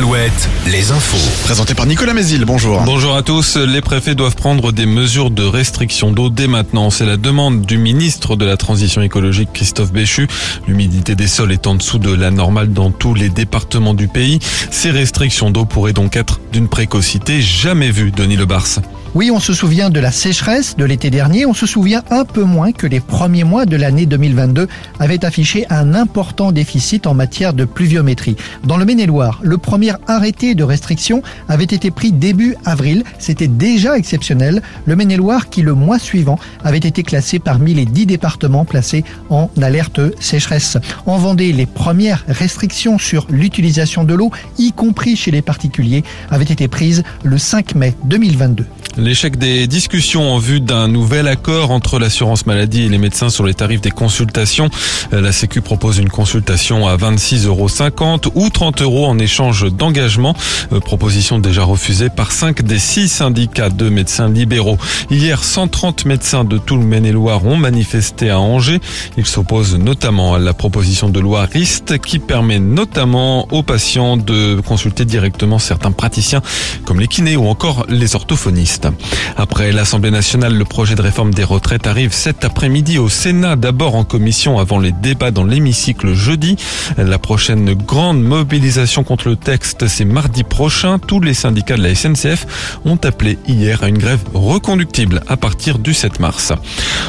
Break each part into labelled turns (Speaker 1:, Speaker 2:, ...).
Speaker 1: Alouette, les infos.
Speaker 2: Présenté par Nicolas Mézil, bonjour.
Speaker 3: Bonjour à tous. Les préfets doivent prendre des mesures de restriction d'eau dès maintenant. C'est la demande du ministre de la Transition écologique, Christophe Béchu. L'humidité des sols est en dessous de la normale dans tous les départements du pays. Ces restrictions d'eau pourraient donc être d'une précocité jamais vue, Denis Lebars.
Speaker 4: Oui, on se souvient de la sécheresse de l'été dernier, on se souvient un peu moins que les premiers mois de l'année 2022 avaient affiché un important déficit en matière de pluviométrie. Dans le Maine-et-Loire, le premier arrêté de restriction avait été pris début avril, c'était déjà exceptionnel. Le Maine-et-Loire qui le mois suivant avait été classé parmi les dix départements placés en alerte sécheresse. En Vendée, les premières restrictions sur l'utilisation de l'eau, y compris chez les particuliers, avaient été prises le 5 mai 2022.
Speaker 3: L'échec des discussions en vue d'un nouvel accord entre l'assurance maladie et les médecins sur les tarifs des consultations. La Sécu propose une consultation à 26,50 euros ou 30 euros en échange d'engagement. Euh, proposition déjà refusée par 5 des 6 syndicats de médecins libéraux. Hier, 130 médecins de tout le Maine-et-Loire ont manifesté à Angers. Ils s'opposent notamment à la proposition de loi RIST qui permet notamment aux patients de consulter directement certains praticiens comme les kinés ou encore les orthophonistes. Après l'Assemblée nationale, le projet de réforme des retraites arrive cet après-midi au Sénat, d'abord en commission avant les débats dans l'hémicycle jeudi. La prochaine grande mobilisation contre le texte, c'est mardi prochain. Tous les syndicats de la SNCF ont appelé hier à une grève reconductible à partir du 7 mars.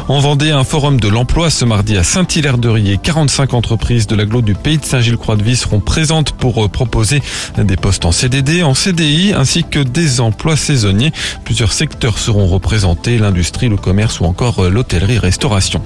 Speaker 3: En Vendée, un forum de l'emploi ce mardi à Saint-Hilaire-de-Riez. 45 entreprises de l'agglo du pays de Saint-Gilles-Croix-de-Vie seront présentes pour proposer des postes en CDD, en CDI ainsi que des emplois saisonniers. Plusieurs secteurs seront représentés, l'industrie, le commerce ou encore euh, l'hôtellerie-restauration.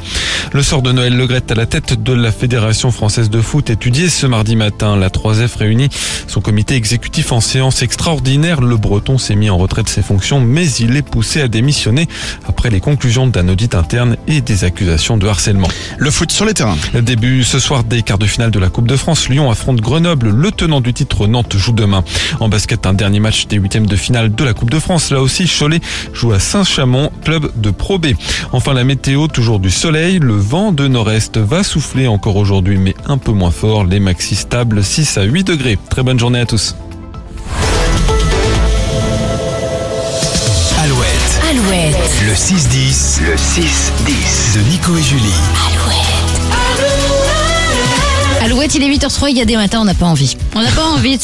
Speaker 3: Le sort de Noël Legrette à la tête de la Fédération française de foot étudié ce mardi matin. La 3F réunit son comité exécutif en séance extraordinaire. Le Breton s'est mis en retrait de ses fonctions, mais il est poussé à démissionner après les conclusions d'un audit interne et des accusations de harcèlement.
Speaker 2: Le foot sur les terrains.
Speaker 3: Début ce soir des quarts de finale de la Coupe de France. Lyon affronte Grenoble. Le tenant du titre Nantes joue demain. En basket, un dernier match des huitièmes de finale de la Coupe de France. Là aussi, Cholet joue à Saint-Chamond, club de Pro B. Enfin, la météo, toujours du soleil. Le vent de nord-est va souffler encore aujourd'hui, mais un peu moins fort. Les maxi stables 6 à 8 degrés. Très bonne journée à tous.
Speaker 1: Alouette,
Speaker 5: Alouette,
Speaker 1: le 6-10, le 6-10 de Nico et Julie.
Speaker 5: Alouette, il est 8h03, il y a des matins, on n'a pas envie. On n'a pas envie de